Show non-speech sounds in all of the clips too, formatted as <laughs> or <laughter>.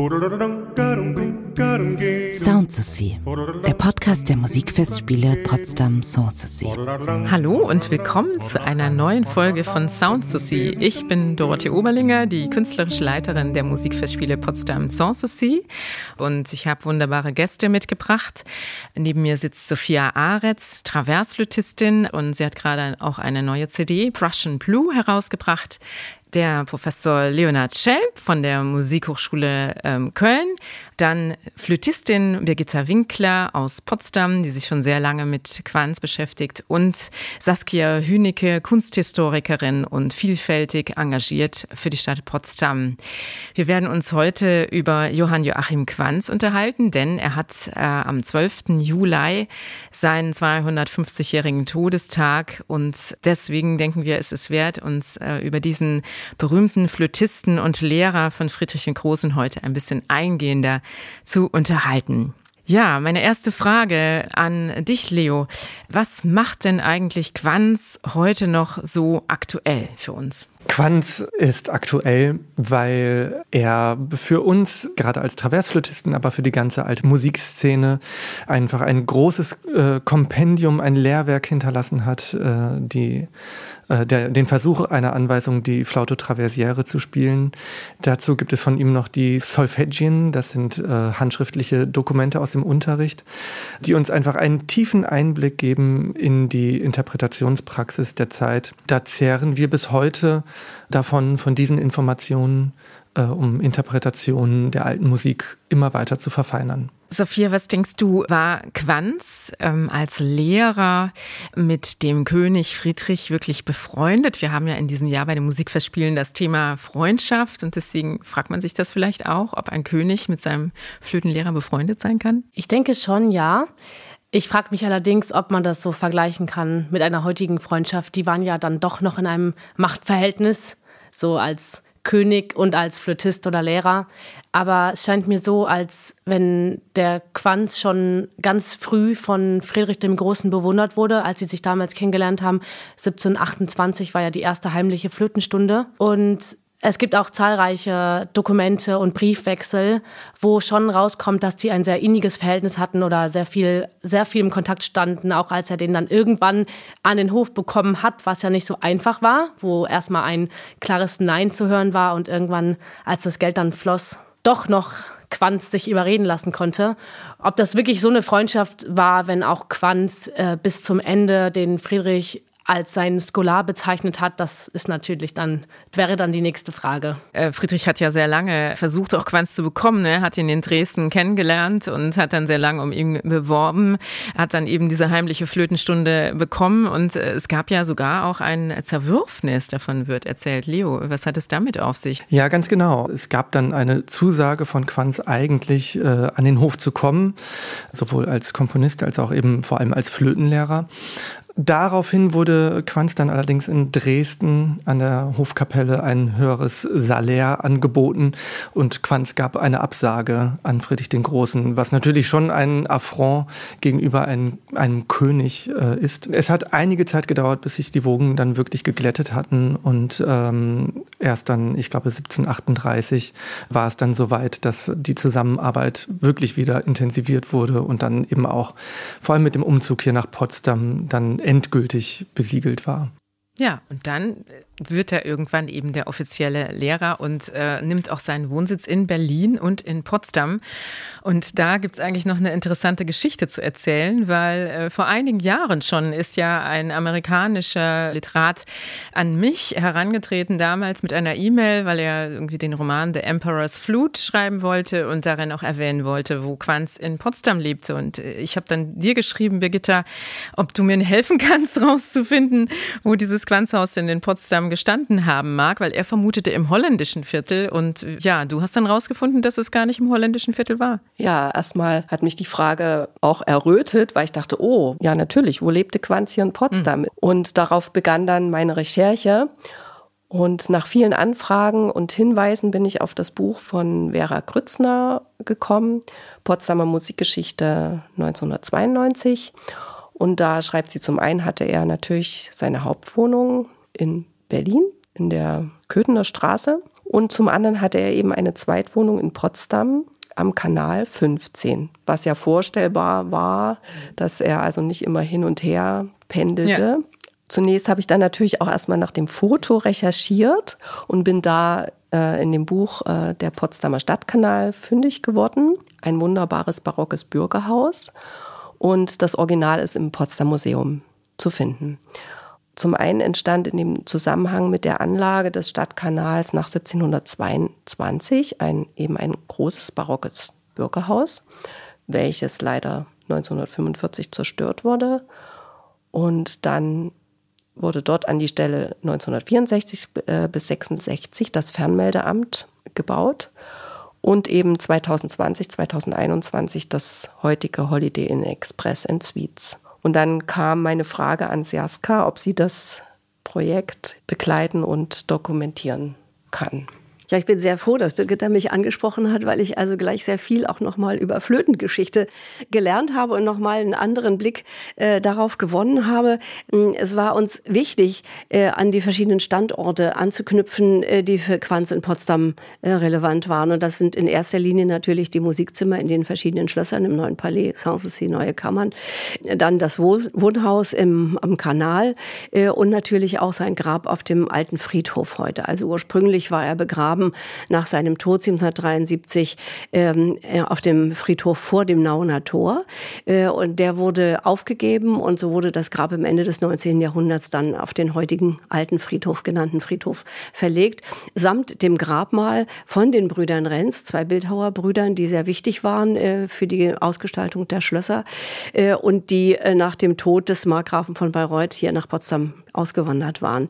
Boodle-dum-dum, Sound to See, der Podcast der Musikfestspiele Potsdam Sanssouci. Hallo und willkommen zu einer neuen Folge von Sound to See. Ich bin Dorothee Oberlinger, die künstlerische Leiterin der Musikfestspiele Potsdam Sanssouci und ich habe wunderbare Gäste mitgebracht. Neben mir sitzt Sophia Aretz, Traversflötistin und sie hat gerade auch eine neue CD, Prussian Blue, herausgebracht der Professor Leonhard Schelp von der Musikhochschule ähm, Köln, dann Flötistin Birgitta Winkler aus Potsdam, die sich schon sehr lange mit Quanz beschäftigt und Saskia Hünecke, Kunsthistorikerin und vielfältig engagiert für die Stadt Potsdam. Wir werden uns heute über Johann Joachim Quanz unterhalten, denn er hat äh, am 12. Juli seinen 250-jährigen Todestag und deswegen denken wir, es ist wert, uns äh, über diesen berühmten Flötisten und Lehrer von Friedrich den Großen heute ein bisschen eingehender zu unterhalten. Ja, meine erste Frage an dich, Leo. Was macht denn eigentlich Quanz heute noch so aktuell für uns? Quanz ist aktuell, weil er für uns, gerade als Traversflötisten, aber für die ganze alte Musikszene, einfach ein großes äh, Kompendium, ein Lehrwerk hinterlassen hat, äh, die äh, der, den Versuch einer Anweisung, die Flaute Traversiere zu spielen. Dazu gibt es von ihm noch die Solfeggien, das sind äh, handschriftliche Dokumente aus dem Unterricht, die uns einfach einen tiefen Einblick geben in die Interpretationspraxis der Zeit. Da zehren wir bis heute davon, von diesen Informationen, äh, um Interpretationen der alten Musik immer weiter zu verfeinern. Sophia, was denkst du, war Quanz ähm, als Lehrer mit dem König Friedrich wirklich befreundet? Wir haben ja in diesem Jahr bei den Musikfestspielen das Thema Freundschaft und deswegen fragt man sich das vielleicht auch, ob ein König mit seinem Flötenlehrer befreundet sein kann? Ich denke schon, ja. Ich frage mich allerdings, ob man das so vergleichen kann mit einer heutigen Freundschaft. Die waren ja dann doch noch in einem Machtverhältnis, so als König und als Flötist oder Lehrer. Aber es scheint mir so, als wenn der Quanz schon ganz früh von Friedrich dem Großen bewundert wurde, als sie sich damals kennengelernt haben. 1728 war ja die erste heimliche Flötenstunde. Und es gibt auch zahlreiche Dokumente und Briefwechsel, wo schon rauskommt, dass die ein sehr inniges Verhältnis hatten oder sehr viel, sehr viel im Kontakt standen, auch als er den dann irgendwann an den Hof bekommen hat, was ja nicht so einfach war, wo erstmal ein klares Nein zu hören war und irgendwann, als das Geld dann floss, doch noch Quanz sich überreden lassen konnte. Ob das wirklich so eine Freundschaft war, wenn auch Quanz äh, bis zum Ende den Friedrich als seinen Scholar bezeichnet hat, das ist natürlich dann, wäre dann die nächste Frage. Äh, Friedrich hat ja sehr lange versucht, auch Quanz zu bekommen. Er ne? hat ihn in Dresden kennengelernt und hat dann sehr lange um ihn beworben, hat dann eben diese heimliche Flötenstunde bekommen und äh, es gab ja sogar auch ein Zerwürfnis, davon wird erzählt. Leo, was hat es damit auf sich? Ja, ganz genau. Es gab dann eine Zusage von Quanz eigentlich äh, an den Hof zu kommen, sowohl als Komponist als auch eben vor allem als Flötenlehrer. Daraufhin wurde Quanz dann allerdings in Dresden an der Hofkapelle ein höheres Salär angeboten und Quanz gab eine Absage an Friedrich den Großen, was natürlich schon ein Affront gegenüber einem, einem König äh, ist. Es hat einige Zeit gedauert, bis sich die Wogen dann wirklich geglättet hatten und ähm, erst dann, ich glaube 1738, war es dann soweit, dass die Zusammenarbeit wirklich wieder intensiviert wurde und dann eben auch vor allem mit dem Umzug hier nach Potsdam dann endgültig besiegelt war. Ja, und dann wird er irgendwann eben der offizielle Lehrer und äh, nimmt auch seinen Wohnsitz in Berlin und in Potsdam. Und da gibt es eigentlich noch eine interessante Geschichte zu erzählen, weil äh, vor einigen Jahren schon ist ja ein amerikanischer Literat an mich herangetreten, damals mit einer E-Mail, weil er irgendwie den Roman The Emperor's Flute schreiben wollte und darin auch erwähnen wollte, wo Quanz in Potsdam lebte. Und äh, ich habe dann dir geschrieben, Birgitta, ob du mir helfen kannst, <laughs> rauszufinden, wo dieses Quanzhaus denn in Potsdam gestanden haben mag, weil er vermutete im holländischen Viertel. Und ja, du hast dann rausgefunden, dass es gar nicht im holländischen Viertel war. Ja, erstmal hat mich die Frage auch errötet, weil ich dachte, oh, ja, natürlich, wo lebte Quanz hier in Potsdam? Mhm. Und darauf begann dann meine Recherche. Und nach vielen Anfragen und Hinweisen bin ich auf das Buch von Vera Grützner gekommen, Potsdamer Musikgeschichte 1992. Und da schreibt sie zum einen, hatte er natürlich seine Hauptwohnung in Berlin in der Köthener Straße Und zum anderen hatte er eben eine Zweitwohnung in Potsdam am Kanal 15, was ja vorstellbar war, dass er also nicht immer hin und her pendelte. Ja. Zunächst habe ich dann natürlich auch erstmal nach dem Foto recherchiert und bin da äh, in dem Buch äh, Der Potsdamer Stadtkanal fündig geworden. Ein wunderbares barockes Bürgerhaus. Und das Original ist im Potsdam Museum zu finden. Zum einen entstand in dem Zusammenhang mit der Anlage des Stadtkanals nach 1722 ein, eben ein großes barockes Bürgerhaus, welches leider 1945 zerstört wurde. Und dann wurde dort an die Stelle 1964 äh, bis 66 das Fernmeldeamt gebaut und eben 2020, 2021 das heutige Holiday Inn Express and Suites. Und dann kam meine Frage an Siaska, ob sie das Projekt begleiten und dokumentieren kann. Ja, ich bin sehr froh, dass Birgitta mich angesprochen hat, weil ich also gleich sehr viel auch nochmal über Flötengeschichte gelernt habe und nochmal einen anderen Blick äh, darauf gewonnen habe. Mm, es war uns wichtig, äh, an die verschiedenen Standorte anzuknüpfen, äh, die für Quanz in Potsdam äh, relevant waren. Und das sind in erster Linie natürlich die Musikzimmer in den verschiedenen Schlössern im Neuen Palais, Sanssouci, Neue Kammern, dann das Wohnhaus im, am Kanal äh, und natürlich auch sein Grab auf dem alten Friedhof heute. Also ursprünglich war er begraben begraben nach seinem Tod 1773 ähm, äh, auf dem Friedhof vor dem Nauner Tor. Äh, und der wurde aufgegeben und so wurde das Grab im Ende des 19. Jahrhunderts dann auf den heutigen alten Friedhof genannten Friedhof verlegt, samt dem Grabmal von den Brüdern Renz, zwei Bildhauerbrüdern, die sehr wichtig waren äh, für die Ausgestaltung der Schlösser äh, und die äh, nach dem Tod des Markgrafen von Bayreuth hier nach Potsdam ausgewandert waren.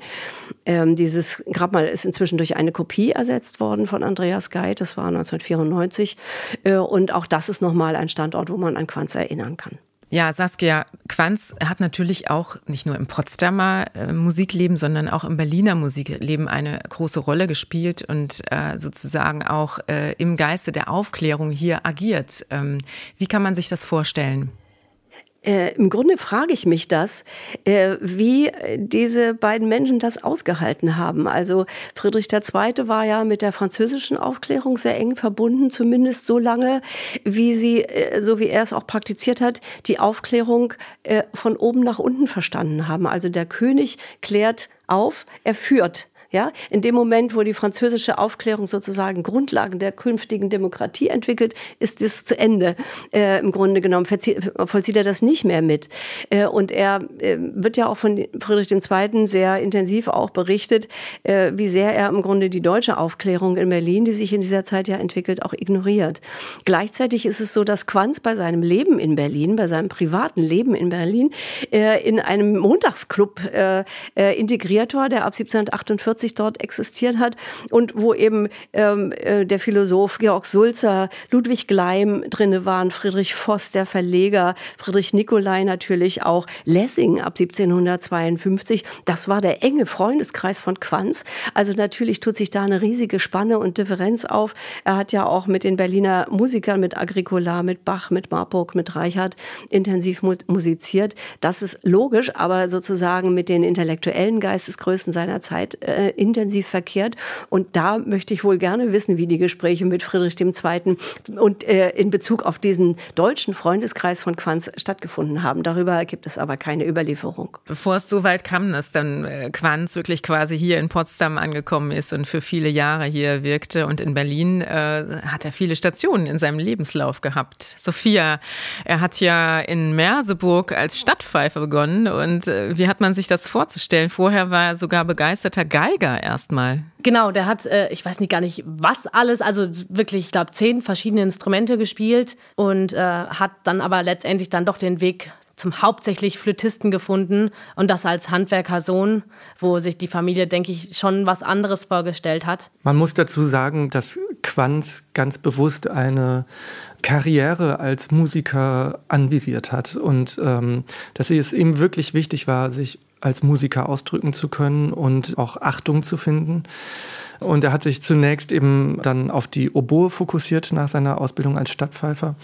Ähm, dieses Grabmal ist inzwischen durch eine Kopie ersetzt worden von Andreas Geit, das war 1994. Äh, und auch das ist nochmal ein Standort, wo man an Quanz erinnern kann. Ja, Saskia, Quanz hat natürlich auch nicht nur im Potsdamer äh, Musikleben, sondern auch im Berliner Musikleben eine große Rolle gespielt und äh, sozusagen auch äh, im Geiste der Aufklärung hier agiert. Ähm, wie kann man sich das vorstellen? Äh, Im Grunde frage ich mich das, äh, wie diese beiden Menschen das ausgehalten haben. Also Friedrich II. war ja mit der französischen Aufklärung sehr eng verbunden, zumindest so lange, wie sie, äh, so wie er es auch praktiziert hat, die Aufklärung äh, von oben nach unten verstanden haben. Also der König klärt auf, er führt ja, in dem Moment, wo die französische Aufklärung sozusagen Grundlagen der künftigen Demokratie entwickelt, ist es zu Ende. Äh, Im Grunde genommen vollzieht er das nicht mehr mit. Äh, und er äh, wird ja auch von Friedrich II. sehr intensiv auch berichtet, äh, wie sehr er im Grunde die deutsche Aufklärung in Berlin, die sich in dieser Zeit ja entwickelt, auch ignoriert. Gleichzeitig ist es so, dass Quanz bei seinem Leben in Berlin, bei seinem privaten Leben in Berlin, äh, in einem Montagsclub äh, integriert war, der ab 1748 1940 dort existiert hat und wo eben ähm, äh, der Philosoph Georg Sulzer, Ludwig Gleim drinne waren, Friedrich Voss, der Verleger, Friedrich Nicolai natürlich auch, Lessing ab 1752. Das war der enge Freundeskreis von Quanz. Also natürlich tut sich da eine riesige Spanne und Differenz auf. Er hat ja auch mit den Berliner Musikern, mit Agricola, mit Bach, mit Marburg, mit Reichert intensiv musiziert. Das ist logisch, aber sozusagen mit den intellektuellen Geistesgrößen seiner Zeit äh, intensiv verkehrt. Und da möchte ich wohl gerne wissen, wie die Gespräche mit Friedrich II. und äh, in Bezug auf diesen deutschen Freundeskreis von Quanz stattgefunden haben. Darüber gibt es aber keine Überlieferung. Bevor es so weit kam, dass dann äh, Quanz wirklich quasi hier in Potsdam angekommen ist und für viele Jahre hier wirkte und in Berlin äh, hat er viele Stationen in seinem Lebenslauf gehabt. Sophia, er hat ja in Merseburg als Stadtpfeifer begonnen und äh, wie hat man sich das vorzustellen? Vorher war er sogar begeisterter Geiger Geiger erstmal. Genau, der hat, äh, ich weiß nicht gar nicht was alles, also wirklich, ich glaube, zehn verschiedene Instrumente gespielt und äh, hat dann aber letztendlich dann doch den Weg zum hauptsächlich Flötisten gefunden und das als Handwerkersohn, wo sich die Familie, denke ich, schon was anderes vorgestellt hat. Man muss dazu sagen, dass Quanz ganz bewusst eine Karriere als Musiker anvisiert hat und ähm, dass es ihm wirklich wichtig war, sich als Musiker ausdrücken zu können und auch Achtung zu finden. Und er hat sich zunächst eben dann auf die Oboe fokussiert nach seiner Ausbildung als Stadtpfeifer,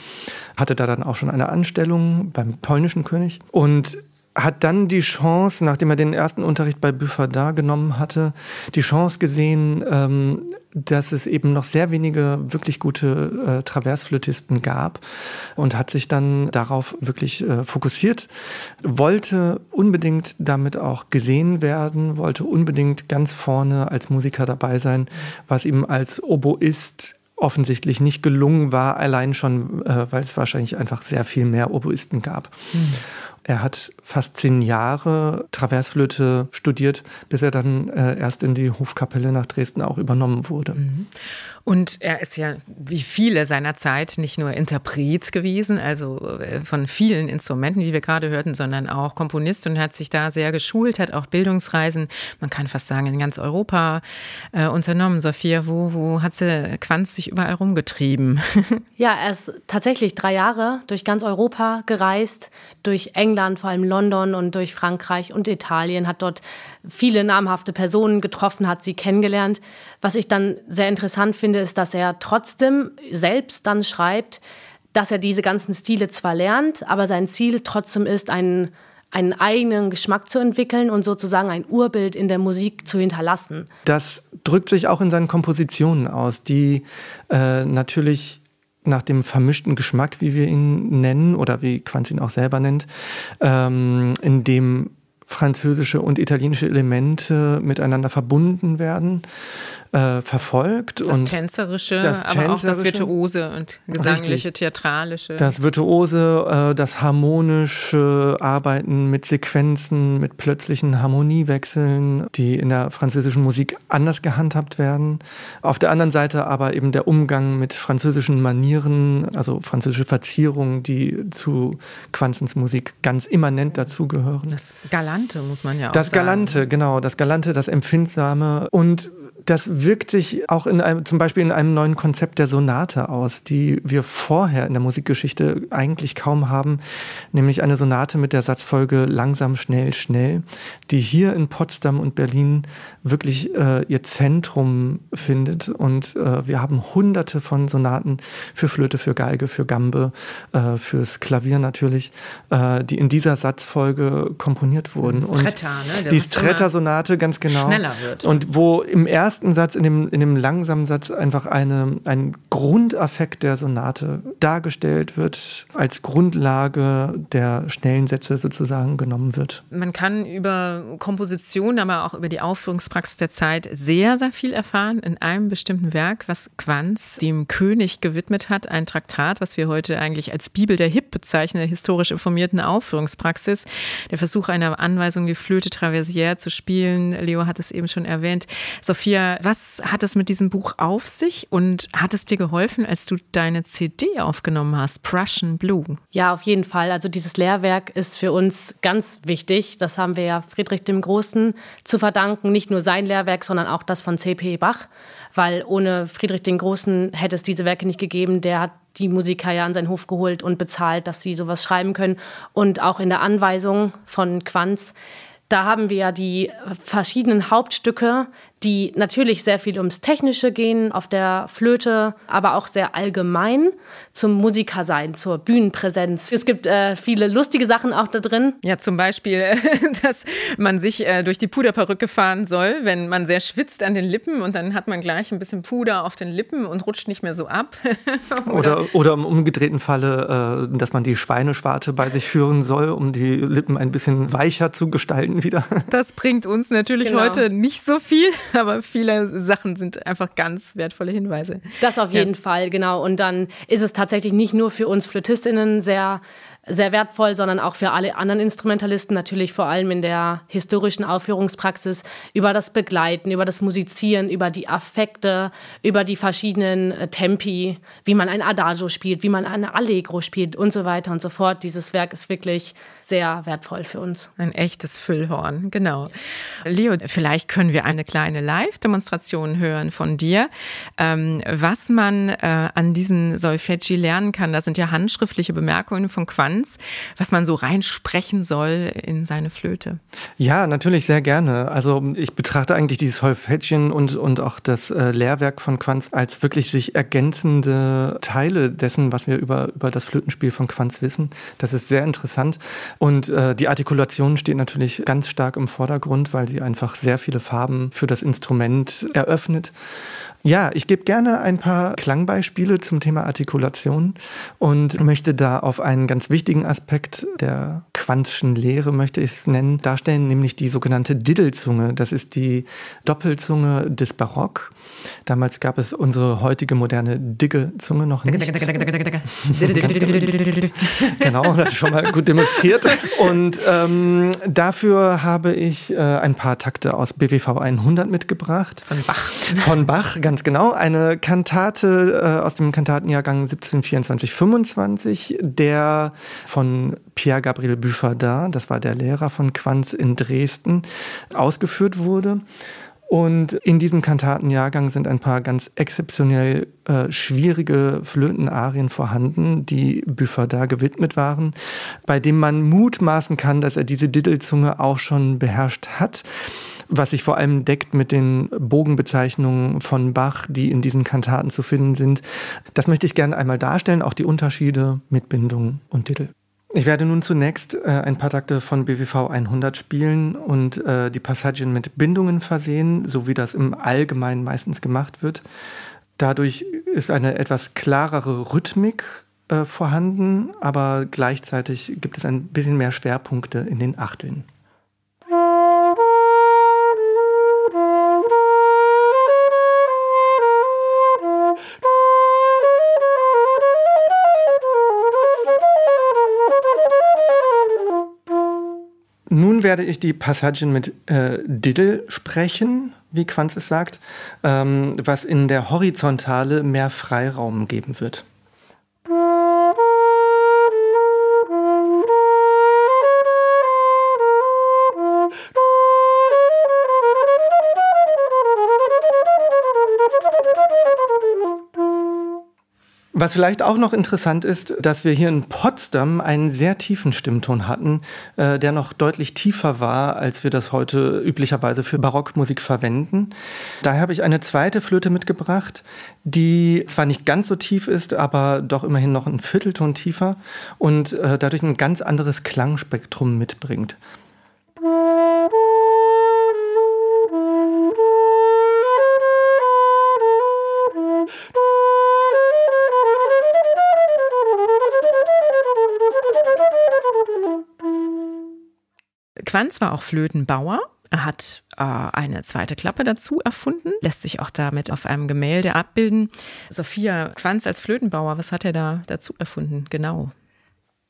hatte da dann auch schon eine Anstellung beim polnischen König und hat dann die Chance, nachdem er den ersten Unterricht bei Buffardin genommen hatte, die Chance gesehen, ähm, dass es eben noch sehr wenige wirklich gute äh, Traversflötisten gab und hat sich dann darauf wirklich äh, fokussiert, wollte unbedingt damit auch gesehen werden, wollte unbedingt ganz vorne als Musiker dabei sein, was ihm als Oboist offensichtlich nicht gelungen war, allein schon, äh, weil es wahrscheinlich einfach sehr viel mehr Oboisten gab. Mhm. Er hat fast zehn Jahre Traversflöte studiert, bis er dann äh, erst in die Hofkapelle nach Dresden auch übernommen wurde. Mhm. Und er ist ja wie viele seiner Zeit nicht nur Interpret gewesen, also äh, von vielen Instrumenten, wie wir gerade hörten, sondern auch Komponist und hat sich da sehr geschult, hat auch Bildungsreisen, man kann fast sagen, in ganz Europa äh, unternommen. Sophia, wo, wo hat sie Quanz sich überall rumgetrieben? <laughs> Ja, er ist tatsächlich drei Jahre durch ganz Europa gereist, durch England, vor allem London und durch Frankreich und Italien, hat dort viele namhafte Personen getroffen, hat sie kennengelernt. Was ich dann sehr interessant finde, ist, dass er trotzdem selbst dann schreibt, dass er diese ganzen Stile zwar lernt, aber sein Ziel trotzdem ist, einen, einen eigenen Geschmack zu entwickeln und sozusagen ein Urbild in der Musik zu hinterlassen. Das drückt sich auch in seinen Kompositionen aus, die äh, natürlich nach dem vermischten Geschmack, wie wir ihn nennen, oder wie Quanz ihn auch selber nennt, ähm, in dem französische und italienische Elemente miteinander verbunden werden äh, verfolgt. Das und Tänzerische, das aber Tänzerische, auch das Virtuose und Gesangliche, richtig, Theatralische. Das Virtuose, äh, das harmonische Arbeiten mit Sequenzen, mit plötzlichen Harmoniewechseln, die in der französischen Musik anders gehandhabt werden. Auf der anderen Seite aber eben der Umgang mit französischen Manieren, also französische Verzierungen, die zu Quanzens Musik ganz immanent dazugehören. Das Galante muss man ja auch das sagen. Das Galante, genau, das Galante, das Empfindsame und das wirkt sich auch in einem, zum Beispiel in einem neuen Konzept der Sonate aus, die wir vorher in der Musikgeschichte eigentlich kaum haben, nämlich eine Sonate mit der Satzfolge langsam, schnell, schnell, die hier in Potsdam und Berlin wirklich äh, ihr Zentrum findet. Und äh, wir haben hunderte von Sonaten für Flöte, für Geige, für Gambe, äh, fürs Klavier natürlich, äh, die in dieser Satzfolge komponiert wurden. Stretta, ne? Die Stretta-Sonate, ganz genau. Schneller wird. Und wo im ersten ersten Satz, in dem, in dem langsamen Satz einfach eine, ein Grundaffekt der Sonate dargestellt wird, als Grundlage der schnellen Sätze sozusagen genommen wird. Man kann über Komposition, aber auch über die Aufführungspraxis der Zeit sehr, sehr viel erfahren in einem bestimmten Werk, was Quanz dem König gewidmet hat, ein Traktat, was wir heute eigentlich als Bibel der Hip bezeichnen, der historisch informierten Aufführungspraxis. Der Versuch einer Anweisung, die Flöte traversière zu spielen. Leo hat es eben schon erwähnt. Sophia was hat es mit diesem Buch auf sich und hat es dir geholfen, als du deine CD aufgenommen hast, Prussian Blue? Ja, auf jeden Fall. Also dieses Lehrwerk ist für uns ganz wichtig. Das haben wir ja Friedrich dem Großen zu verdanken. Nicht nur sein Lehrwerk, sondern auch das von C.P. Bach. Weil ohne Friedrich den Großen hätte es diese Werke nicht gegeben. Der hat die Musiker ja an seinen Hof geholt und bezahlt, dass sie sowas schreiben können. Und auch in der Anweisung von Quanz da haben wir ja die verschiedenen Hauptstücke, die natürlich sehr viel ums Technische gehen auf der Flöte, aber auch sehr allgemein zum Musikersein, zur Bühnenpräsenz. Es gibt äh, viele lustige Sachen auch da drin. Ja, zum Beispiel, <laughs> dass man sich äh, durch die Puderperücke fahren soll, wenn man sehr schwitzt an den Lippen und dann hat man gleich ein bisschen Puder auf den Lippen und rutscht nicht mehr so ab. <laughs> oder, oder, oder im umgedrehten Falle, äh, dass man die Schweineschwarte bei sich führen soll, um die Lippen ein bisschen weicher zu gestalten wieder. Das bringt uns natürlich genau. heute nicht so viel. <laughs> aber viele Sachen sind einfach ganz wertvolle Hinweise. Das auf jeden ja. Fall, genau. Und dann ist es tatsächlich nicht nur für uns Flötistinnen sehr sehr wertvoll, sondern auch für alle anderen Instrumentalisten, natürlich vor allem in der historischen Aufführungspraxis, über das Begleiten, über das Musizieren, über die Affekte, über die verschiedenen äh, Tempi, wie man ein Adagio spielt, wie man eine Allegro spielt und so weiter und so fort. Dieses Werk ist wirklich sehr wertvoll für uns. Ein echtes Füllhorn, genau. Leo, vielleicht können wir eine kleine Live-Demonstration hören von dir, ähm, was man äh, an diesen Solfeggi lernen kann. Das sind ja handschriftliche Bemerkungen von Quanz Quanz, was man so reinsprechen soll in seine Flöte? Ja, natürlich sehr gerne. Also ich betrachte eigentlich dieses Solfeggien und, und auch das äh, Lehrwerk von Quanz als wirklich sich ergänzende Teile dessen, was wir über, über das Flötenspiel von Quanz wissen. Das ist sehr interessant. Und äh, die Artikulation steht natürlich ganz stark im Vordergrund, weil sie einfach sehr viele Farben für das Instrument eröffnet. Ja, ich gebe gerne ein paar Klangbeispiele zum Thema Artikulation und möchte da auf einen ganz wichtigen Aspekt der Quantschen Lehre, möchte ich es nennen, darstellen, nämlich die sogenannte Diddelzunge. Das ist die Doppelzunge des Barock. Damals gab es unsere heutige moderne Diggezunge noch nicht. genau, das schon mal gut demonstriert. Und ähm, dafür habe ich äh, ein paar Takte aus BWV 100 mitgebracht. Von Bach. Von Bach, ganz genau. Eine Kantate äh, aus dem Kantatenjahrgang 1724-25, der von Pierre Gabriel Buffardin, das war der Lehrer von Quanz in Dresden, ausgeführt wurde. Und in diesem Kantatenjahrgang sind ein paar ganz exzeptionell äh, schwierige Flötenarien vorhanden, die Büffer da gewidmet waren, bei dem man mutmaßen kann, dass er diese Diddelzunge auch schon beherrscht hat was sich vor allem deckt mit den Bogenbezeichnungen von Bach, die in diesen Kantaten zu finden sind. Das möchte ich gerne einmal darstellen, auch die Unterschiede mit Bindung und Titel. Ich werde nun zunächst äh, ein paar Takte von BWV 100 spielen und äh, die Passagen mit Bindungen versehen, so wie das im Allgemeinen meistens gemacht wird. Dadurch ist eine etwas klarere Rhythmik äh, vorhanden, aber gleichzeitig gibt es ein bisschen mehr Schwerpunkte in den Achteln. Nun werde ich die Passagen mit äh, Diddle sprechen, wie Quanz es sagt, ähm, was in der Horizontale mehr Freiraum geben wird. Was vielleicht auch noch interessant ist, dass wir hier in Potsdam einen sehr tiefen Stimmton hatten, äh, der noch deutlich tiefer war, als wir das heute üblicherweise für Barockmusik verwenden. Daher habe ich eine zweite Flöte mitgebracht, die zwar nicht ganz so tief ist, aber doch immerhin noch einen Viertelton tiefer und äh, dadurch ein ganz anderes Klangspektrum mitbringt. Quanz war auch Flötenbauer. Er hat äh, eine zweite Klappe dazu erfunden, lässt sich auch damit auf einem Gemälde abbilden. Sophia Quanz als Flötenbauer, was hat er da dazu erfunden? Genau.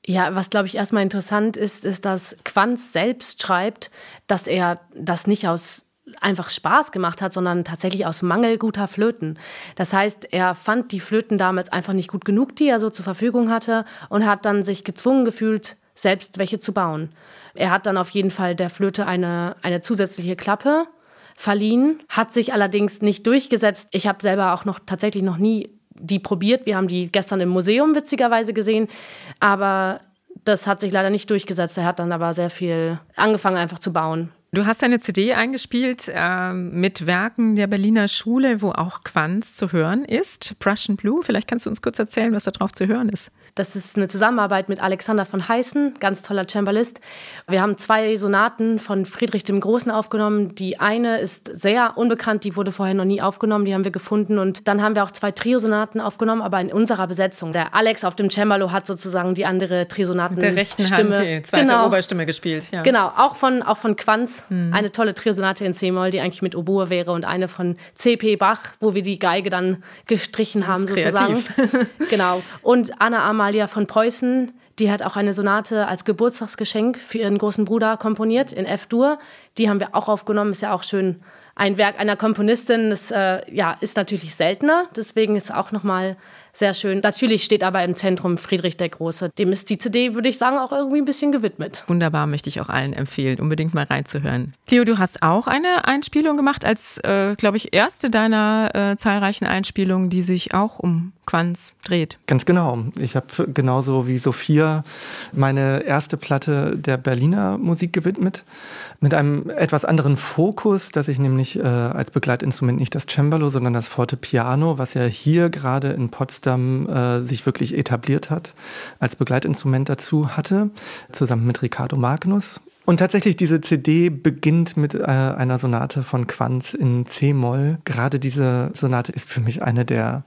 Ja, was glaube ich erstmal interessant ist, ist, dass Quanz selbst schreibt, dass er das nicht aus einfach Spaß gemacht hat, sondern tatsächlich aus Mangel guter Flöten. Das heißt, er fand die Flöten damals einfach nicht gut genug, die er so zur Verfügung hatte und hat dann sich gezwungen gefühlt, selbst welche zu bauen. Er hat dann auf jeden Fall der Flöte eine, eine zusätzliche Klappe verliehen, hat sich allerdings nicht durchgesetzt. Ich habe selber auch noch tatsächlich noch nie die probiert. Wir haben die gestern im Museum witzigerweise gesehen, aber das hat sich leider nicht durchgesetzt. Er hat dann aber sehr viel angefangen einfach zu bauen. Du hast eine CD eingespielt äh, mit Werken der Berliner Schule, wo auch Quanz zu hören ist. Prussian Blue. Vielleicht kannst du uns kurz erzählen, was da drauf zu hören ist. Das ist eine Zusammenarbeit mit Alexander von Heißen, ganz toller Cembalist. Wir haben zwei Sonaten von Friedrich dem Großen aufgenommen. Die eine ist sehr unbekannt, die wurde vorher noch nie aufgenommen, die haben wir gefunden. Und dann haben wir auch zwei Triosonaten aufgenommen, aber in unserer Besetzung. Der Alex auf dem Cembalo hat sozusagen die andere Triosonaten. Der rechten Stimme. Hand die zweite genau. Oberstimme gespielt. Ja. Genau, auch von, auch von Quanz Mhm. Eine tolle Triosonate in C-Moll, die eigentlich mit Oboe wäre und eine von C.P. Bach, wo wir die Geige dann gestrichen haben sozusagen. <laughs> genau. Und Anna Amalia von Preußen, die hat auch eine Sonate als Geburtstagsgeschenk für ihren großen Bruder komponiert in F-Dur. Die haben wir auch aufgenommen, ist ja auch schön ein Werk einer Komponistin. Das äh, ja, ist natürlich seltener, deswegen ist auch nochmal sehr schön. Natürlich steht aber im Zentrum Friedrich der Große. Dem ist die CD, würde ich sagen, auch irgendwie ein bisschen gewidmet. Wunderbar, möchte ich auch allen empfehlen, unbedingt mal reinzuhören. Cleo, du hast auch eine Einspielung gemacht als, äh, glaube ich, erste deiner äh, zahlreichen Einspielungen, die sich auch um Quanz dreht. Ganz genau. Ich habe genauso wie Sophia meine erste Platte der Berliner Musik gewidmet. Mit einem etwas anderen Fokus, dass ich nämlich äh, als Begleitinstrument nicht das Cembalo, sondern das Fortepiano, was ja hier gerade in Potsdam äh, sich wirklich etabliert hat, als Begleitinstrument dazu hatte, zusammen mit Riccardo Magnus. Und tatsächlich, diese CD beginnt mit äh, einer Sonate von Quanz in C-Moll. Gerade diese Sonate ist für mich eine der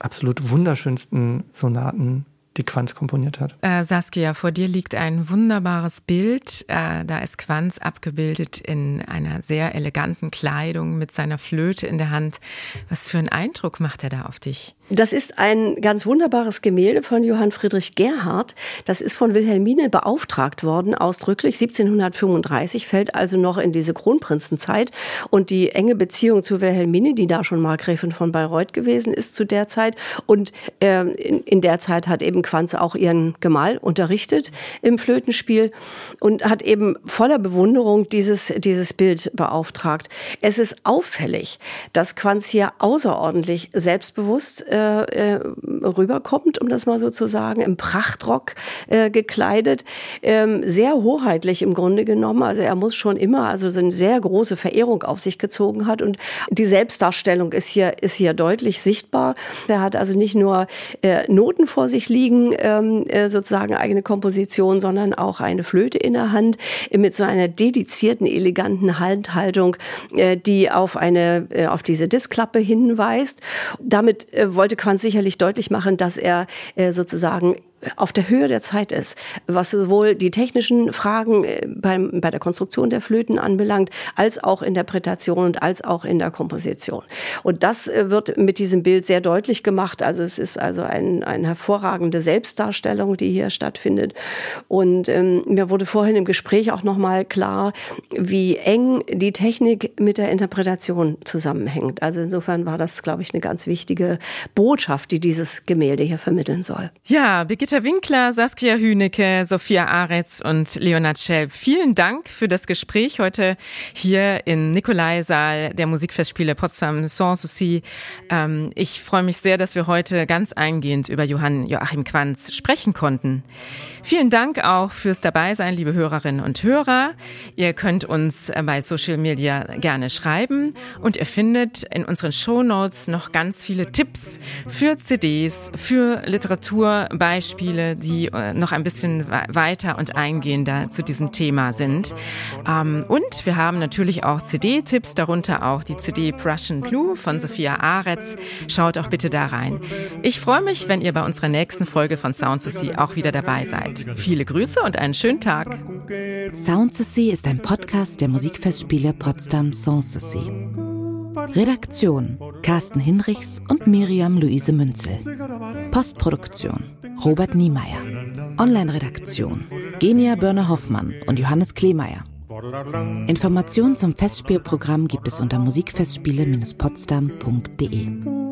absolut wunderschönsten Sonaten die Quanz komponiert hat. Äh, Saskia, vor dir liegt ein wunderbares Bild. Äh, da ist Quanz abgebildet in einer sehr eleganten Kleidung mit seiner Flöte in der Hand. Was für einen Eindruck macht er da auf dich? Das ist ein ganz wunderbares Gemälde von Johann Friedrich Gerhard. Das ist von Wilhelmine beauftragt worden, ausdrücklich. 1735 fällt also noch in diese Kronprinzenzeit. Und die enge Beziehung zu Wilhelmine, die da schon Markgräfin von Bayreuth gewesen ist zu der Zeit. Und äh, in, in der Zeit hat eben Quanz auch ihren Gemahl unterrichtet im Flötenspiel und hat eben voller Bewunderung dieses, dieses Bild beauftragt. Es ist auffällig, dass Quanz hier außerordentlich selbstbewusst äh, äh, rüberkommt, um das mal so zu sagen, im Prachtrock äh, gekleidet, ähm, sehr hoheitlich im Grunde genommen. Also er muss schon immer, also so eine sehr große Verehrung auf sich gezogen hat und die Selbstdarstellung ist hier, ist hier deutlich sichtbar. Er hat also nicht nur äh, Noten vor sich liegen, ähm, äh, sozusagen eigene Komposition, sondern auch eine Flöte in der Hand mit so einer dedizierten, eleganten Handhaltung, äh, die auf eine, äh, auf diese Disklappe hinweist. Damit wollte wollte Quanz sicherlich deutlich machen, dass er äh, sozusagen auf der Höhe der Zeit ist, was sowohl die technischen Fragen äh, beim, bei der Konstruktion der Flöten anbelangt, als auch Interpretation und als auch in der Komposition. Und das äh, wird mit diesem Bild sehr deutlich gemacht. Also es ist also ein, eine hervorragende Selbstdarstellung, die hier stattfindet. Und ähm, mir wurde vorhin im Gespräch auch nochmal klar, wie eng die Technik mit der Interpretation zusammenhängt. Also insofern war das, glaube ich, eine ganz wichtige Botschaft, die dieses Gemälde hier vermitteln soll. Ja, Birgitte Peter Winkler, Saskia Hünecke, Sophia Aretz und Leonard Schelb. Vielen Dank für das Gespräch heute hier im Nikolaisaal der Musikfestspiele Potsdam Sans Souci. Ähm, ich freue mich sehr, dass wir heute ganz eingehend über Johann Joachim Quanz sprechen konnten. Vielen Dank auch fürs Dabeisein, liebe Hörerinnen und Hörer. Ihr könnt uns bei Social Media gerne schreiben und ihr findet in unseren Show Notes noch ganz viele Tipps für CDs, für Literaturbeispiele Beispiele, die äh, noch ein bisschen weiter und eingehender zu diesem Thema sind. Ähm, und wir haben natürlich auch CD-Tipps, darunter auch die CD Prussian Blue von Sophia Aretz. Schaut auch bitte da rein. Ich freue mich, wenn ihr bei unserer nächsten Folge von Sound to See auch wieder dabei seid. Viele Grüße und einen schönen Tag. Sound to See ist ein Podcast der Musikfestspiele Potsdam Sans See. Redaktion Carsten Hinrichs und Miriam Luise Münzel. Postproduktion Robert Niemeyer. Online-Redaktion Genia Börner-Hoffmann und Johannes Kleemeyer. Informationen zum Festspielprogramm gibt es unter musikfestspiele-potsdam.de.